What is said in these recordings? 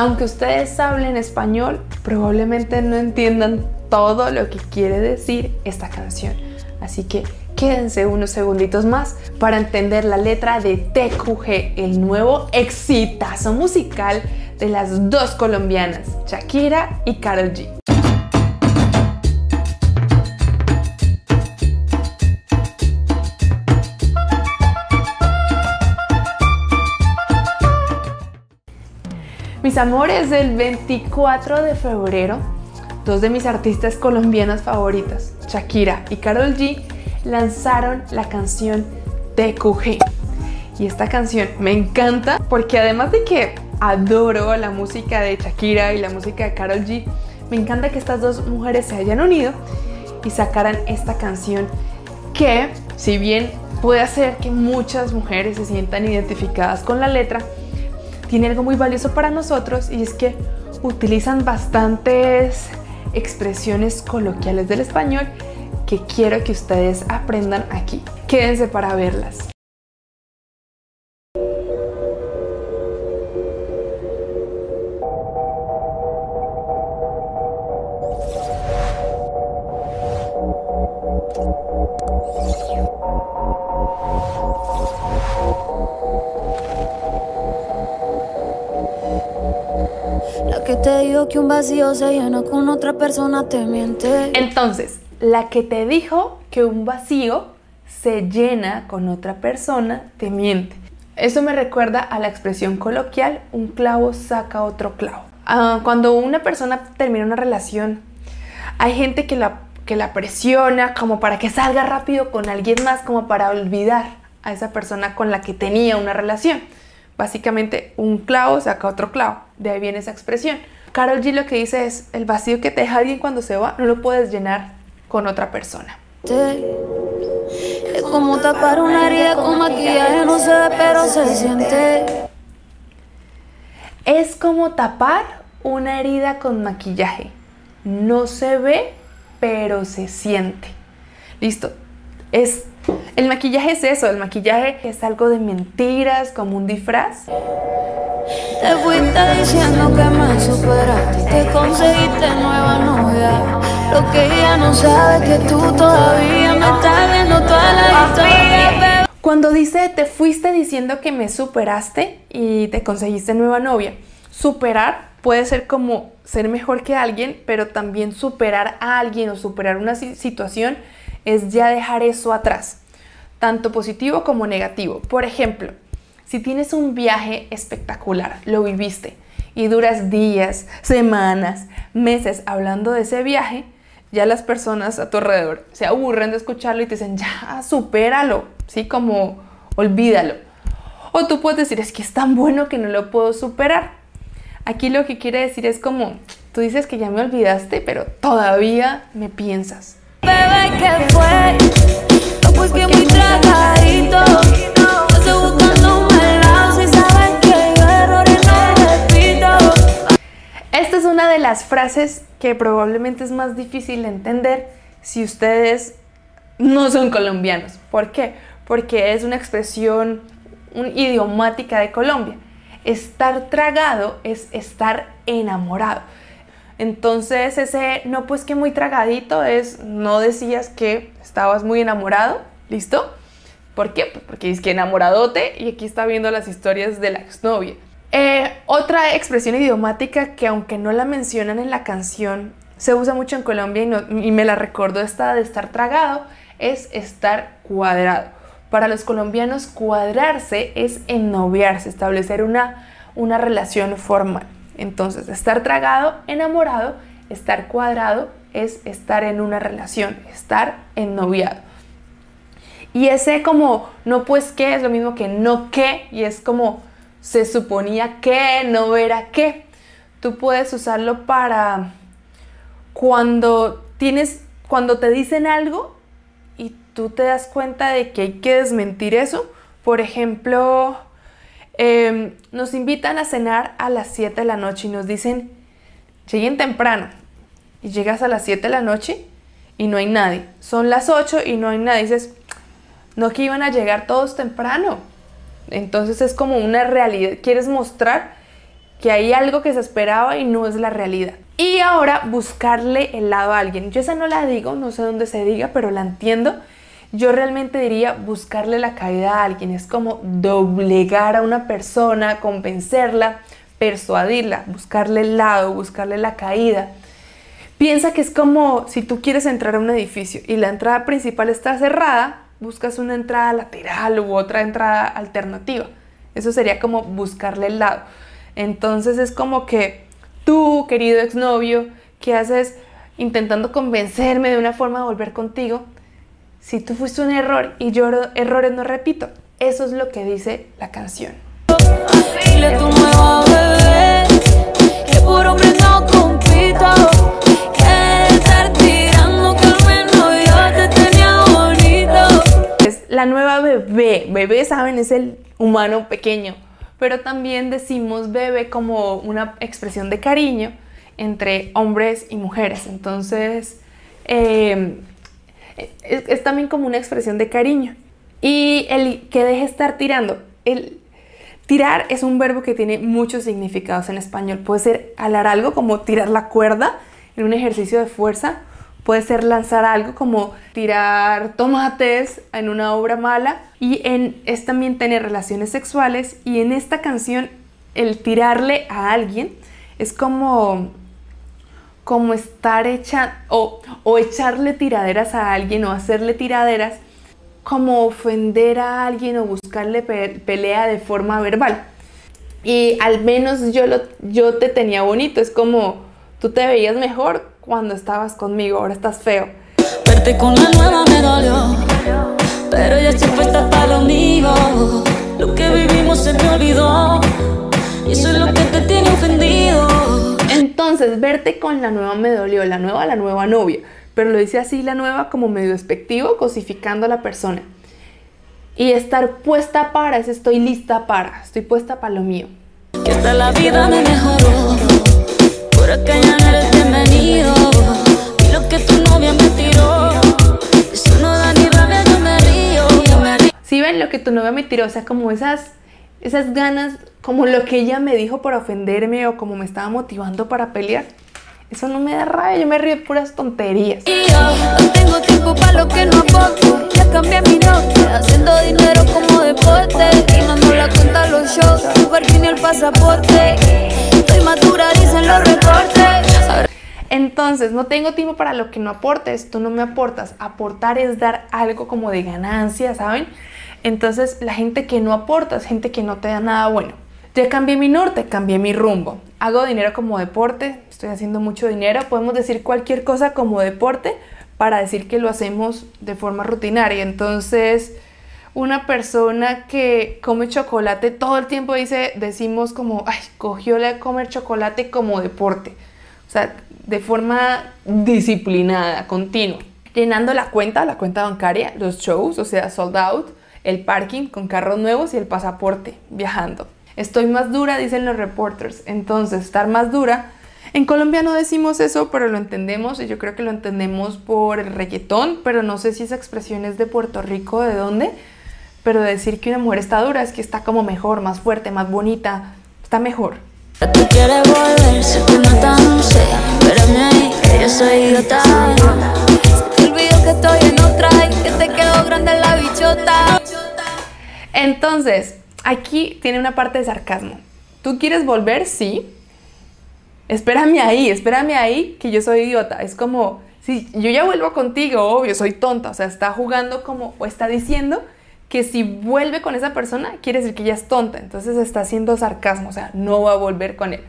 Aunque ustedes hablen español, probablemente no entiendan todo lo que quiere decir esta canción. Así que quédense unos segunditos más para entender la letra de TQG, el nuevo exitazo musical de las dos colombianas, Shakira y Karol G. Mis amores, del 24 de febrero, dos de mis artistas colombianas favoritas, Shakira y Karol G, lanzaron la canción TQG. Y esta canción me encanta porque además de que adoro la música de Shakira y la música de Karol G, me encanta que estas dos mujeres se hayan unido y sacaran esta canción que, si bien puede hacer que muchas mujeres se sientan identificadas con la letra, tiene algo muy valioso para nosotros y es que utilizan bastantes expresiones coloquiales del español que quiero que ustedes aprendan aquí. Quédense para verlas. Que un vacío se llena con otra persona te miente. Entonces, la que te dijo que un vacío se llena con otra persona te miente. Eso me recuerda a la expresión coloquial, un clavo saca otro clavo. Ah, cuando una persona termina una relación, hay gente que la, que la presiona como para que salga rápido con alguien más, como para olvidar a esa persona con la que tenía una relación. Básicamente, un clavo saca otro clavo. De ahí viene esa expresión. Carol G lo que dice es, el vacío que te deja alguien cuando se va, no lo puedes llenar con otra persona. Es como tapar una herida con maquillaje, no se ve, pero se siente. Es como tapar una herida con maquillaje. No se ve, pero se siente. Listo. Es el maquillaje es eso, el maquillaje es algo de mentiras, como un disfraz. Te fuiste diciendo que me superaste y te conseguiste nueva novia. Lo que ella no sabe que tú todavía me estás viendo toda la historia. Cuando dice te fuiste diciendo que me superaste y te conseguiste nueva novia, superar puede ser como ser mejor que alguien, pero también superar a alguien o superar una situación es ya dejar eso atrás, tanto positivo como negativo. Por ejemplo, si tienes un viaje espectacular, lo viviste y duras días, semanas, meses hablando de ese viaje, ya las personas a tu alrededor se aburren de escucharlo y te dicen, ya, supéralo, ¿sí? Como olvídalo. O tú puedes decir, es que es tan bueno que no lo puedo superar. Aquí lo que quiere decir es como, tú dices que ya me olvidaste, pero todavía me piensas. Bebé, pues. Esta es una de las frases que probablemente es más difícil de entender si ustedes no son colombianos. ¿Por qué? Porque es una expresión un idiomática de Colombia. Estar tragado es estar enamorado. Entonces ese no pues que muy tragadito es no decías que estabas muy enamorado, ¿listo? ¿Por qué? Pues porque es que enamoradote y aquí está viendo las historias de la exnovia. Eh, otra expresión idiomática que aunque no la mencionan en la canción, se usa mucho en Colombia y, y me la recordó esta de estar tragado, es estar cuadrado. Para los colombianos cuadrarse es ennoviarse, establecer una, una relación formal. Entonces, estar tragado, enamorado, estar cuadrado es estar en una relación, estar ennoviado. Y ese como no pues qué es lo mismo que no qué y es como se suponía que no era qué. Tú puedes usarlo para cuando tienes cuando te dicen algo y tú te das cuenta de que hay que desmentir eso. Por ejemplo, eh, nos invitan a cenar a las 7 de la noche y nos dicen, lleguen temprano. Y llegas a las 7 de la noche y no hay nadie. Son las 8 y no hay nadie. dices, no que iban a llegar todos temprano. Entonces es como una realidad. Quieres mostrar que hay algo que se esperaba y no es la realidad. Y ahora buscarle el lado a alguien. Yo esa no la digo, no sé dónde se diga, pero la entiendo. Yo realmente diría buscarle la caída a alguien. Es como doblegar a una persona, convencerla, persuadirla, buscarle el lado, buscarle la caída. Piensa que es como si tú quieres entrar a un edificio y la entrada principal está cerrada, buscas una entrada lateral u otra entrada alternativa. Eso sería como buscarle el lado. Entonces es como que tú, querido exnovio, ¿qué haces intentando convencerme de una forma de volver contigo? Si tú fuiste un error y yo errores no repito. Eso es lo que dice la canción. la nueva bebé. Bebé, saben, es el humano pequeño. Pero también decimos bebé como una expresión de cariño entre hombres y mujeres. Entonces, em, es, también como una expresión de cariño. Y el que deje estar tirando. El tirar es un verbo que tiene muchos significados en español. Puede ser alar algo como tirar la cuerda en un ejercicio de fuerza Puede ser lanzar algo como tirar tomates en una obra mala y en, es también tener relaciones sexuales y en esta canción el tirarle a alguien es como como estar hecha o, o echarle tiraderas a alguien o hacerle tiraderas como ofender a alguien o buscarle pelea de forma verbal. Y al menos yo, lo, yo te tenía bonito, es como tú te veías mejor cuando estabas conmigo, ahora estás feo. Verte con la nueva me dolió, pero ya estoy puesta para lo mío. Lo que vivimos se me olvidó, y eso es lo que te tiene ofendido. Entonces, verte con la nueva me dolió, la nueva, la nueva novia. Pero lo dice así la nueva como medio despectivo, cosificando a la persona. Y estar puesta para es estoy lista para, estoy puesta para lo mío. Que hasta la vida me mejoró, por acá ya no eres bienvenido. Y lo que tu novia me tiró, eso no da ni rabia, yo me río, yo me río. Si ven lo que tu novia me tiró, o sea, como esas, esas ganas, como lo que ella me dijo por ofenderme o como me estaba motivando para pelear. Eso no me da rabia, yo me río de puras tonterías. Y yo no tengo tiempo para lo que no aporto. Ya cambié mi nombre, haciendo dinero como deporte. Y mando la cuenta a los shows, tu parking y el pasaporte. Estoy madura, dicen los reportes. Entonces, no tengo tiempo para lo que no aportes, tú no me aportas. Aportar es dar algo como de ganancia, ¿saben? Entonces, la gente que no aporta es gente que no te da nada bueno. Ya cambié mi norte, cambié mi rumbo. Hago dinero como deporte, estoy haciendo mucho dinero. Podemos decir cualquier cosa como deporte para decir que lo hacemos de forma rutinaria. Entonces, una persona que come chocolate todo el tiempo dice, decimos como, ay, cogió la comer chocolate como deporte. O sea, de forma disciplinada, continua. Llenando la cuenta, la cuenta bancaria, los shows, o sea, sold out, el parking con carros nuevos y el pasaporte, viajando. Estoy más dura, dicen los reporters. Entonces, estar más dura. En Colombia no decimos eso, pero lo entendemos y yo creo que lo entendemos por el reggaetón, pero no sé si esa expresión es de Puerto Rico, de dónde. Pero decir que una mujer está dura es que está como mejor, más fuerte, más bonita, está mejor. Tú quieres Entonces, aquí tiene una parte de sarcasmo. ¿Tú quieres volver? Sí. Espérame ahí, espérame ahí, que yo soy idiota. Es como, si yo ya vuelvo contigo, obvio, soy tonta. O sea, está jugando como, o está diciendo que si vuelve con esa persona, quiere decir que ya es tonta. Entonces está haciendo sarcasmo, o sea, no va a volver con él.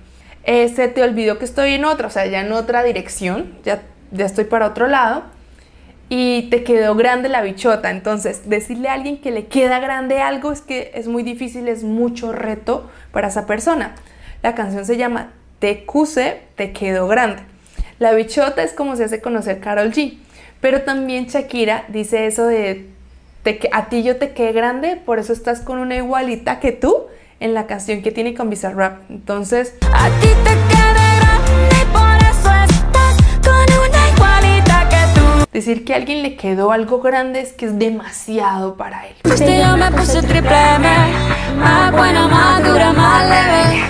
Eh, se te olvidó que estoy en otra, o sea, ya en otra dirección, ya, ya estoy para otro lado y te quedó grande la bichota. Entonces, decirle a alguien que le queda grande algo es que es muy difícil, es mucho reto para esa persona. La canción se llama Te cuse, te quedó grande. La bichota es como se hace conocer Carol G. Pero también Shakira dice eso de a ti yo te quedé grande, por eso estás con una igualita que tú en la canción que tiene con Bizarrap. Entonces, a ti te Decir que a alguien le quedó algo grande es que es demasiado para él. Este yo me puse triple M, más buena, más dura, más leve.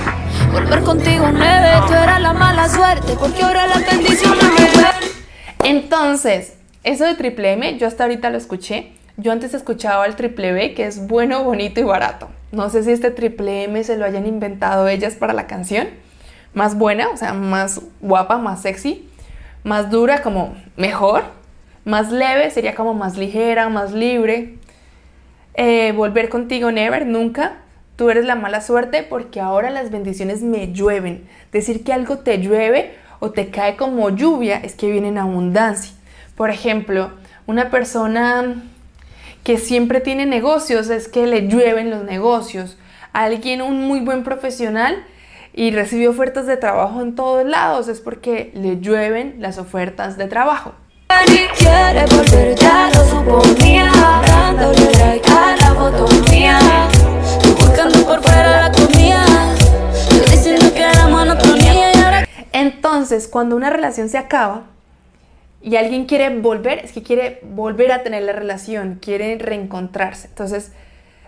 Volver contigo nueve, tú eras la mala suerte, porque ahora la bendición me Entonces, eso de triple M, yo hasta ahorita lo escuché. Yo antes escuchaba el triple B, que es bueno, bonito y barato. No sé si este triple M se lo hayan inventado ellas para la canción. Más buena, o sea, más guapa, más sexy. Más dura, como mejor. Más leve, sería como más ligera, más libre. Eh, volver contigo, never, nunca. Tú eres la mala suerte porque ahora las bendiciones me llueven. Decir que algo te llueve o te cae como lluvia es que viene en abundancia. Por ejemplo, una persona que siempre tiene negocios es que le llueven los negocios. Alguien, un muy buen profesional y recibe ofertas de trabajo en todos lados es porque le llueven las ofertas de trabajo. Entonces, cuando una relación se acaba y alguien quiere volver, es que quiere volver a tener la relación, quiere reencontrarse. Entonces,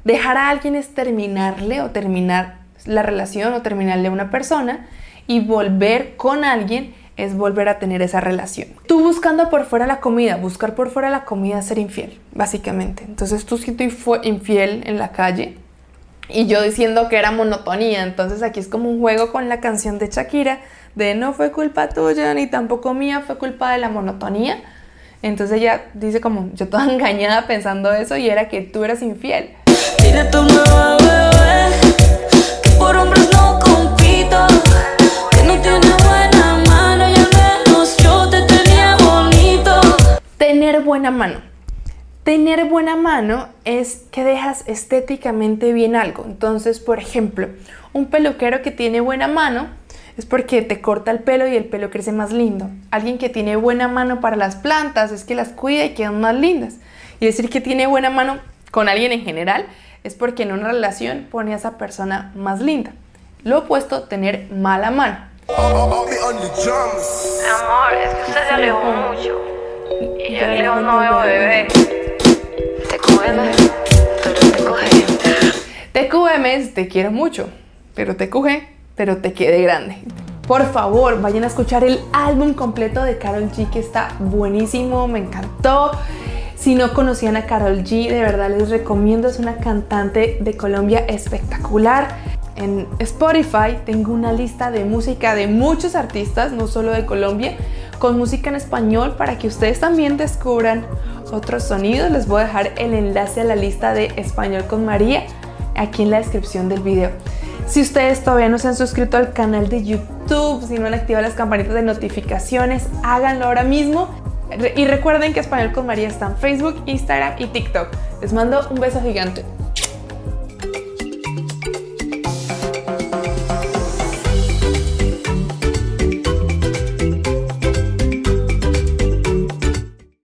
dejar a alguien es terminarle o terminar la relación o terminarle a una persona y volver con alguien es volver a tener esa relación. Tú buscando por fuera la comida, buscar por fuera la comida es ser infiel, básicamente. Entonces tú si infiel en la calle y yo diciendo que era monotonía, entonces aquí es como un juego con la canción de Shakira de no fue culpa tuya ni tampoco mía, fue culpa de la monotonía. Entonces ella dice como yo toda engañada pensando eso y era que tú eras infiel. Tu buena mano. Tener buena mano es que dejas estéticamente bien algo. Entonces, por ejemplo, un peluquero que tiene buena mano es porque te corta el pelo y el pelo crece más lindo. Alguien que tiene buena mano para las plantas es que las cuida y quedan más lindas. Y decir que tiene buena mano con alguien en general es porque en una relación pone a esa persona más linda. Lo opuesto, tener mala mano. Amor, es que usted se alejó mucho. Y yo bebé. Te cueme, pero te coge. TQM te quiero mucho, pero te TQG, pero te quede grande. Por favor, vayan a escuchar el álbum completo de Carol G que está buenísimo, me encantó. Si no conocían a Carol G, de verdad les recomiendo, es una cantante de Colombia espectacular. En Spotify tengo una lista de música de muchos artistas, no solo de Colombia, con música en español para que ustedes también descubran otros sonidos. Les voy a dejar el enlace a la lista de Español con María aquí en la descripción del video. Si ustedes todavía no se han suscrito al canal de YouTube, si no han activado las campanitas de notificaciones, háganlo ahora mismo. Y recuerden que Español con María está en Facebook, Instagram y TikTok. Les mando un beso gigante.